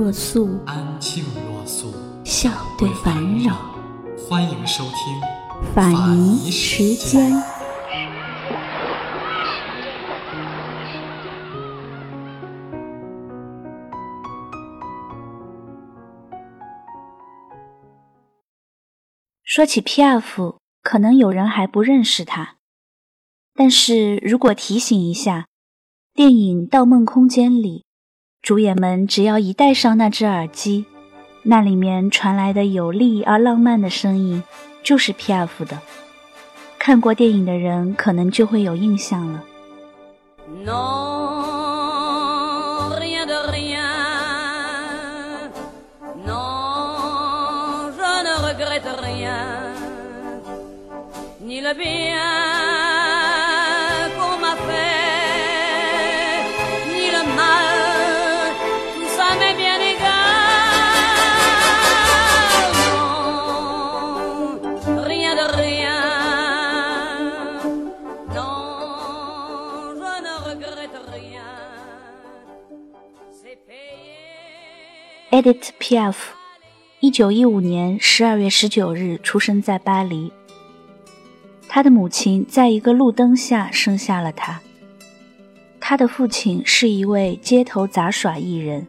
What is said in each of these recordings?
若素，安静若素，笑对烦扰。欢迎收听法尼时间。说起 P.F，可能有人还不认识他。但是如果提醒一下，电影《盗梦空间》里，主演们只要一戴上那只耳机，那里面传来的有力而浪漫的声音，就是 P.F 的。看过电影的人可能就会有印象了。Edit P F，一九一五年十二月十九日出生在巴黎。他的母亲在一个路灯下生下了他。他的父亲是一位街头杂耍艺人，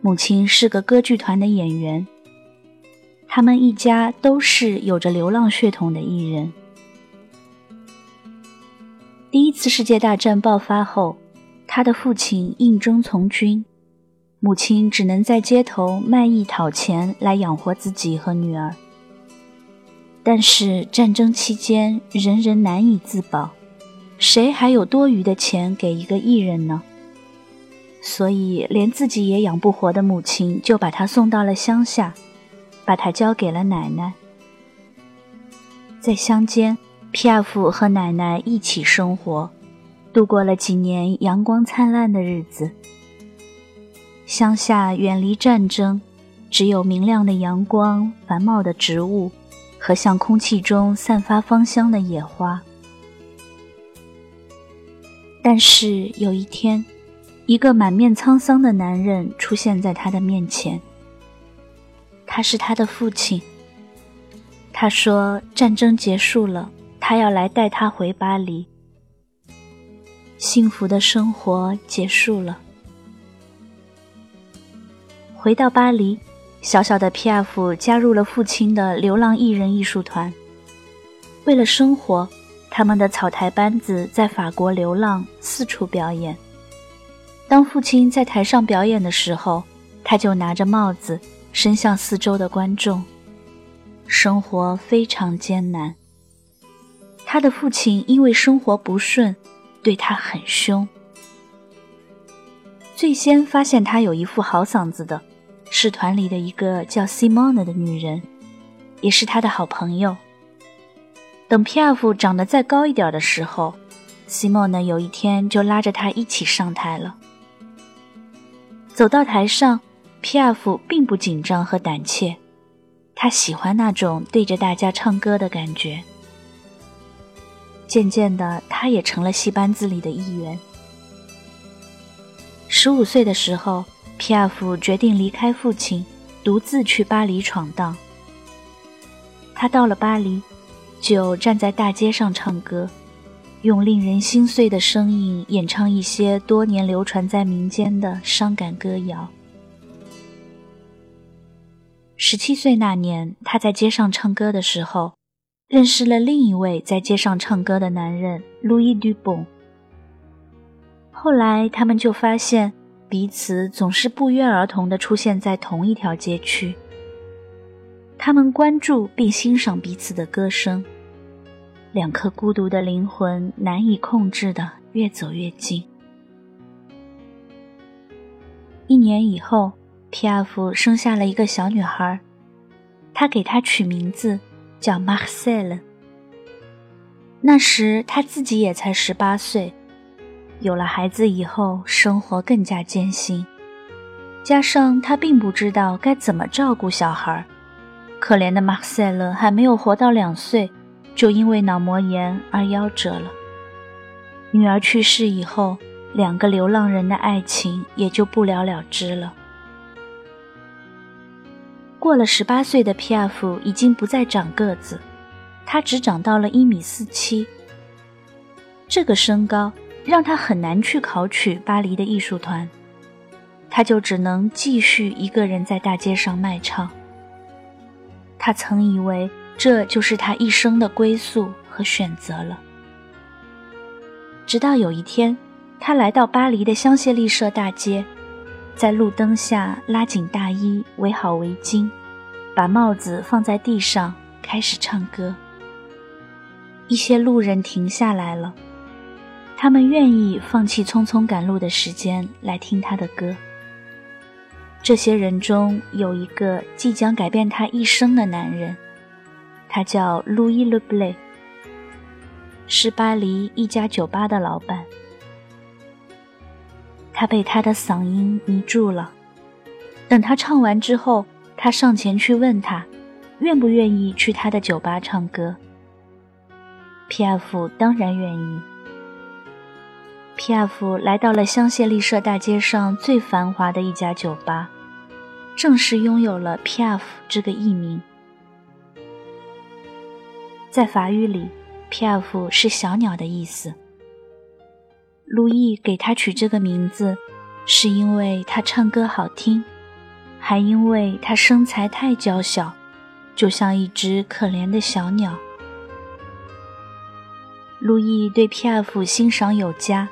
母亲是个歌剧团的演员。他们一家都是有着流浪血统的艺人。第一次世界大战爆发后，他的父亲应征从军。母亲只能在街头卖艺讨钱来养活自己和女儿。但是战争期间，人人难以自保，谁还有多余的钱给一个艺人呢？所以，连自己也养不活的母亲就把他送到了乡下，把他交给了奶奶。在乡间，皮亚夫和奶奶一起生活，度过了几年阳光灿烂的日子。乡下远离战争，只有明亮的阳光、繁茂的植物和向空气中散发芳香的野花。但是有一天，一个满面沧桑的男人出现在他的面前。他是他的父亲。他说：“战争结束了，他要来带他回巴黎。幸福的生活结束了。”回到巴黎，小小的 P.F. 加入了父亲的流浪艺人艺术团。为了生活，他们的草台班子在法国流浪，四处表演。当父亲在台上表演的时候，他就拿着帽子伸向四周的观众。生活非常艰难。他的父亲因为生活不顺，对他很凶。最先发现他有一副好嗓子的。是团里的一个叫 Simona 的女人，也是他的好朋友。等 Pf 长得再高一点的时候，Simona 有一天就拉着他一起上台了。走到台上，，Pf 并不紧张和胆怯，他喜欢那种对着大家唱歌的感觉。渐渐的，他也成了戏班子里的一员。十五岁的时候。皮亚夫决定离开父亲，独自去巴黎闯荡。他到了巴黎，就站在大街上唱歌，用令人心碎的声音演唱一些多年流传在民间的伤感歌谣。十七岁那年，他在街上唱歌的时候，认识了另一位在街上唱歌的男人路易·杜邦。后来，他们就发现。彼此总是不约而同地出现在同一条街区。他们关注并欣赏彼此的歌声，两颗孤独的灵魂难以控制的越走越近。一年以后，皮亚夫生下了一个小女孩，他给她取名字叫马塞勒。那时他自己也才十八岁，有了孩子以后，生活更加艰辛，加上他并不知道该怎么照顾小孩，可怜的马塞勒还没有活到两岁，就因为脑膜炎而夭折了。女儿去世以后，两个流浪人的爱情也就不了了之了。过了十八岁的皮亚夫已经不再长个子，他只长到了一米四七。这个身高让他很难去考取巴黎的艺术团，他就只能继续一个人在大街上卖唱。他曾以为这就是他一生的归宿和选择了，直到有一天，他来到巴黎的香榭丽舍大街。在路灯下拉紧大衣，围好围巾，把帽子放在地上，开始唱歌。一些路人停下来了，他们愿意放弃匆匆赶路的时间来听他的歌。这些人中有一个即将改变他一生的男人，他叫路易·勒布雷，是巴黎一家酒吧的老板。他被他的嗓音迷住了。等他唱完之后，他上前去问他，愿不愿意去他的酒吧唱歌。皮亚夫当然愿意。皮亚夫来到了香榭丽舍大街上最繁华的一家酒吧，正式拥有了皮亚夫这个艺名。在法语里，皮亚夫是小鸟的意思。路易给他取这个名字，是因为他唱歌好听，还因为他身材太娇小，就像一只可怜的小鸟。路易对皮亚夫欣赏有加。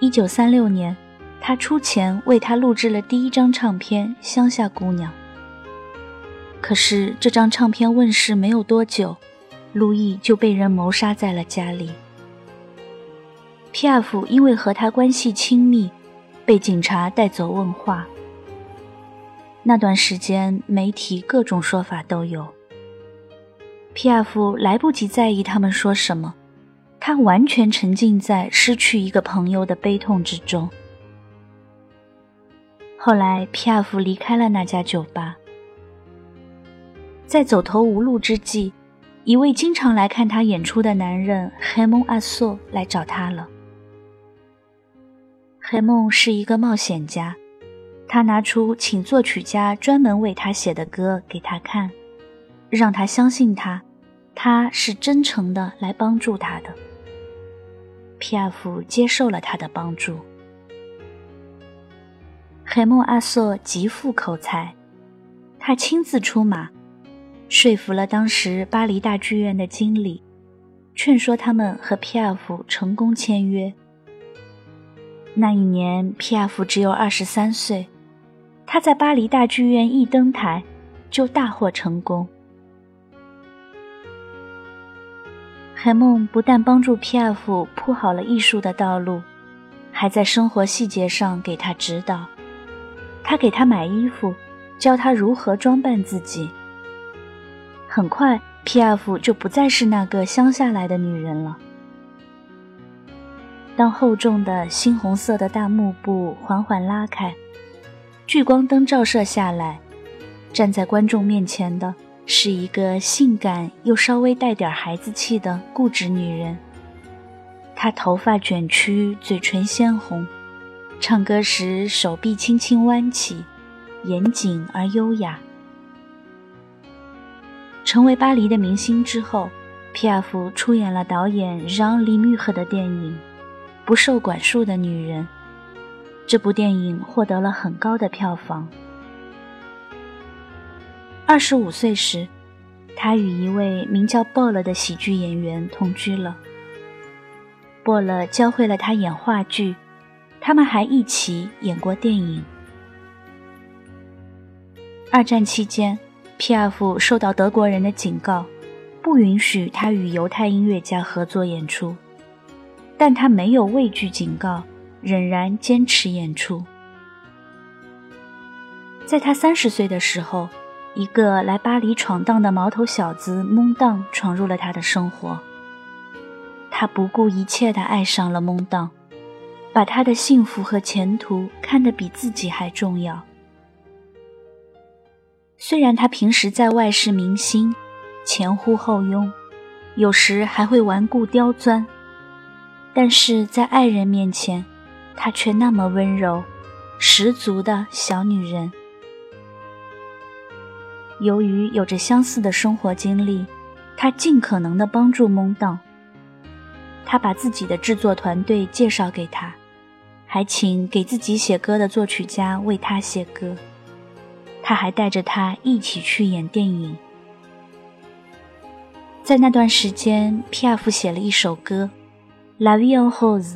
一九三六年，他出钱为他录制了第一张唱片《乡下姑娘》。可是这张唱片问世没有多久，路易就被人谋杀在了家里。皮亚夫因为和他关系亲密，被警察带走问话。那段时间，媒体各种说法都有。皮亚夫来不及在意他们说什么，他完全沉浸在失去一个朋友的悲痛之中。后来，皮亚夫离开了那家酒吧，在走投无路之际，一位经常来看他演出的男人黑蒙阿索来找他了。黑梦是一个冒险家，他拿出请作曲家专门为他写的歌给他看，让他相信他，他是真诚的来帮助他的。皮亚夫接受了他的帮助。黑梦阿索极富口才，他亲自出马，说服了当时巴黎大剧院的经理，劝说他们和皮亚夫成功签约。那一年，皮亚夫只有二十三岁，他在巴黎大剧院一登台，就大获成功。海梦不但帮助 P.F. 铺好了艺术的道路，还在生活细节上给他指导。他给他买衣服，教他如何装扮自己。很快，，P.F. 就不再是那个乡下来的女人了。当厚重的猩红色的大幕布缓缓拉开，聚光灯照射下来，站在观众面前的是一个性感又稍微带点孩子气的固执女人。她头发卷曲，嘴唇鲜红，唱歌时手臂轻轻弯起，严谨而优雅。成为巴黎的明星之后，皮亚夫出演了导演让·利穆赫的电影。不受管束的女人，这部电影获得了很高的票房。二十五岁时，他与一位名叫鲍勒的喜剧演员同居了。鲍勒教会了他演话剧，他们还一起演过电影。二战期间，皮亚夫受到德国人的警告，不允许他与犹太音乐家合作演出。但他没有畏惧警告，仍然坚持演出。在他三十岁的时候，一个来巴黎闯荡的毛头小子蒙当闯入了他的生活。他不顾一切地爱上了蒙当，把他的幸福和前途看得比自己还重要。虽然他平时在外是明星，前呼后拥，有时还会顽固刁钻，但是在爱人面前，他却那么温柔，十足的小女人。由于有着相似的生活经历，他尽可能的帮助蒙当。他把自己的制作团队介绍给他，还请给自己写歌的作曲家为他写歌。他还带着他一起去演电影。在那段时间，皮亚夫写了一首歌《La Vie en Rose》。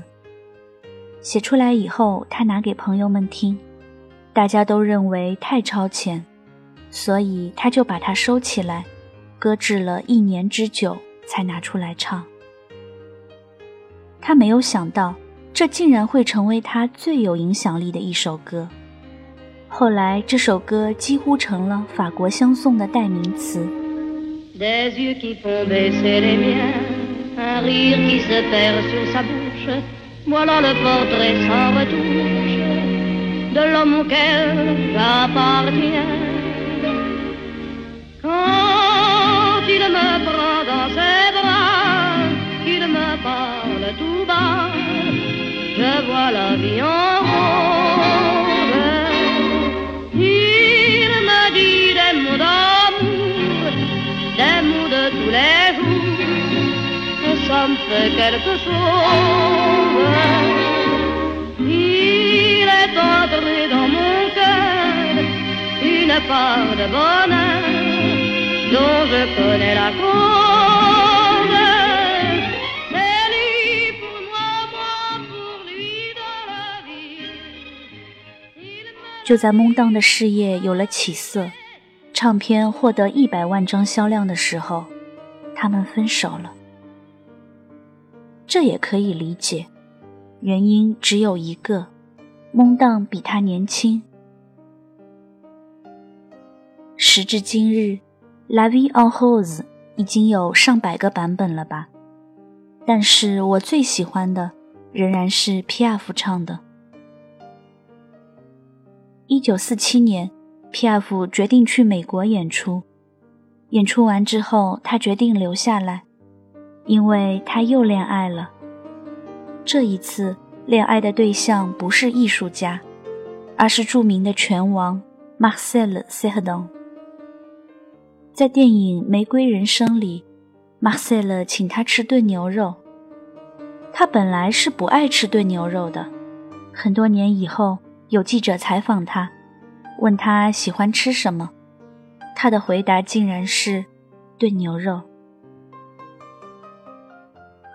写出来以后，他拿给朋友们听，大家都认为太超前。所以他就把它收起来，搁置了一年之久，才拿出来唱。他没有想到，这竟然会成为他最有影响力的一首歌。后来，这首歌几乎成了法国相送的代名词。Me fait quelque chose. Il est entré dans mon cœur une part de bonheur. 就在蒙当的事业有了起色，唱片获得一百万张销量的时候，他们分手了。这也可以理解，原因只有一个：蒙当比他年轻。时至今日。《La Vie en Rose》已经有上百个版本了吧？但是我最喜欢的仍然是 P.F. 唱的。一九四七年，，P.F. 决定去美国演出。演出完之后，他决定留下来，因为他又恋爱了。这一次，恋爱的对象不是艺术家，而是著名的拳王 Marcel Cerdan。在电影《玫瑰人生》里，马塞勒请他吃炖牛肉。他本来是不爱吃炖牛肉的。很多年以后，有记者采访他，问他喜欢吃什么，他的回答竟然是炖牛肉。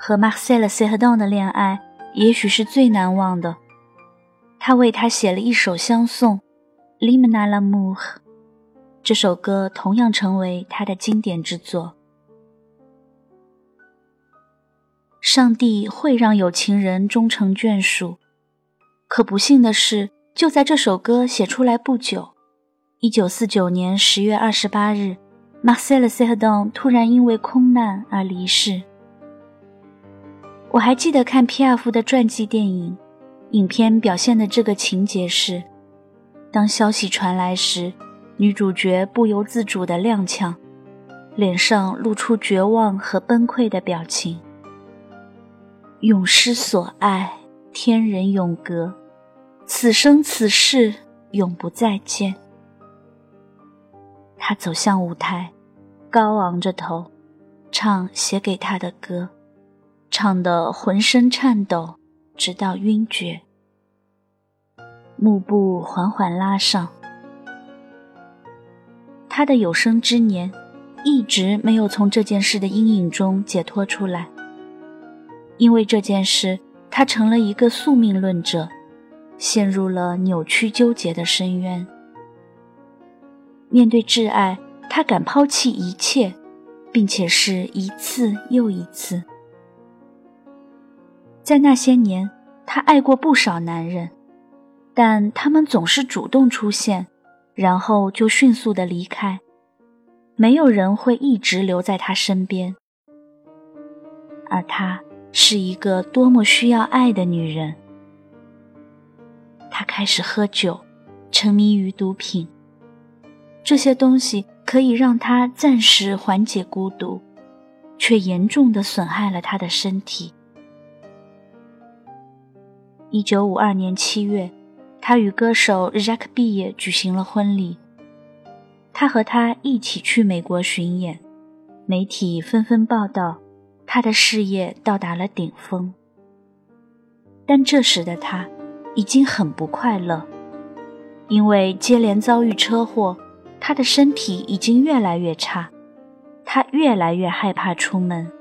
和马塞勒·塞赫当的恋爱，也许是最难忘的。他为他写了一首相送，《Limna la m u r》。这首歌同样成为他的经典之作。上帝会让有情人终成眷属，可不幸的是，就在这首歌写出来不久，一九四九年十月二十八日，Marcel Cerdan 突然因为空难而离世。我还记得看皮亚夫的传记电影，影片表现的这个情节是：当消息传来时。女主角不由自主地踉跄，脸上露出绝望和崩溃的表情。永失所爱，天人永隔，此生此世永不再见。她走向舞台，高昂着头，唱写给她的歌，唱得浑身颤抖，直到晕厥。幕布缓缓拉上。他的有生之年，一直没有从这件事的阴影中解脱出来。因为这件事，他成了一个宿命论者，陷入了扭曲纠结的深渊。面对挚爱，他敢抛弃一切，并且是一次又一次。在那些年，他爱过不少男人，但他们总是主动出现。然后就迅速的离开。没有人会一直留在他身边，而她是一个多么需要爱的女人。她开始喝酒，沉迷于毒品。这些东西可以让她暂时缓解孤独，却严重的损害了她的身体。一九五二年七月，他与歌手 Jack B 举行了婚礼。他和他一起去美国巡演，媒体纷纷报道他的事业到达了顶峰。但这时的他已经很不快乐，因为接连遭遇车祸，他的身体已经越来越差，他越来越害怕出门。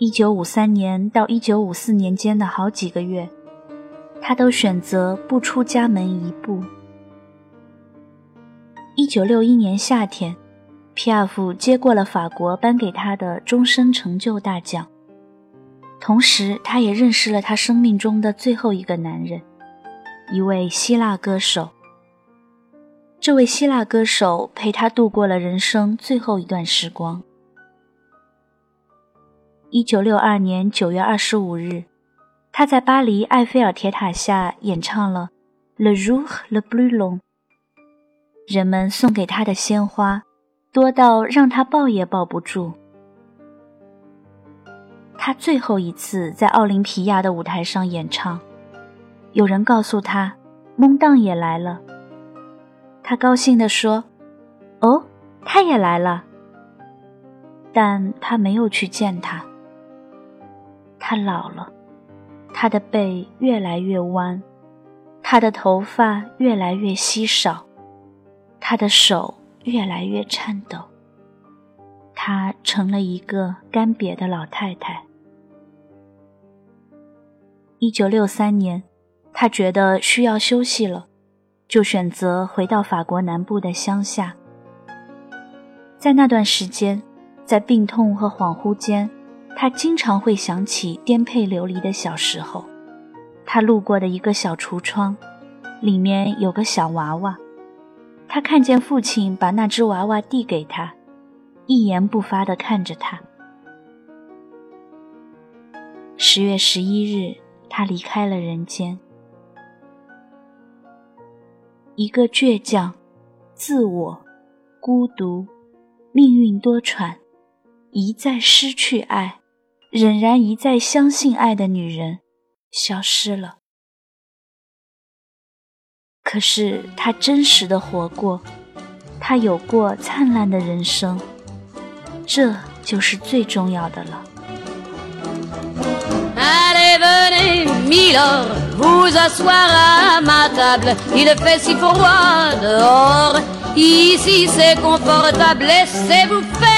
一九五三年到一九五四年间的好几个月，他都选择不出家门一步。一九六一年夏天，皮亚夫接过了法国颁给他的终身成就大奖。同时，他也认识了他生命中的最后一个男人，一位希腊歌手。这位希腊歌手陪他度过了人生最后一段时光。一九六二年九月二十五日，他在巴黎埃菲尔铁塔下演唱了《Le Jour le plus long》。人们送给他的鲜花多到让他抱也抱不住。他最后一次在奥林匹亚的舞台上演唱，有人告诉他，蒙当也来了。他高兴地说：“哦，他也来了。”但他没有去见他。他老了，他的背越来越弯，他的头发越来越稀少。他的手越来越颤抖，她成了一个干瘪的老太太。一九六三年，她觉得需要休息了，就选择回到法国南部的乡下。在那段时间，在病痛和恍惚间，他经常会想起颠沛流离的小时候。他路过的一个小橱窗，里面有个小娃娃。他看见父亲把那只娃娃递给他，一言不发地看着他。十月十一日，他离开了人间。一个倔强、自我、孤独、命运多舛、一再失去爱，仍然一再相信爱的女人，消失了。可是他真实的活过，他有过灿烂的人生，这就是最重要的了。Allez, venez, Milord, vous asseoir à ma table. Il fait si froid dehors. Ici c'est confortable, laissez-vous faire,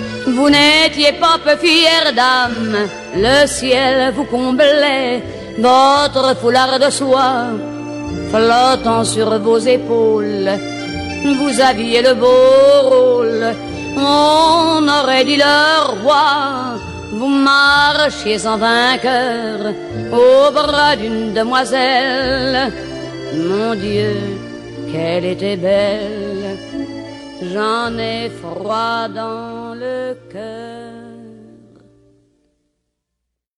Vous n'étiez pas peu fière d'âme, le ciel vous comblait, votre foulard de soie flottant sur vos épaules. Vous aviez le beau rôle, on aurait dit le roi. Vous marchiez en vainqueur au bras d'une demoiselle. Mon Dieu, qu'elle était belle, j'en ai froid dans le cœur.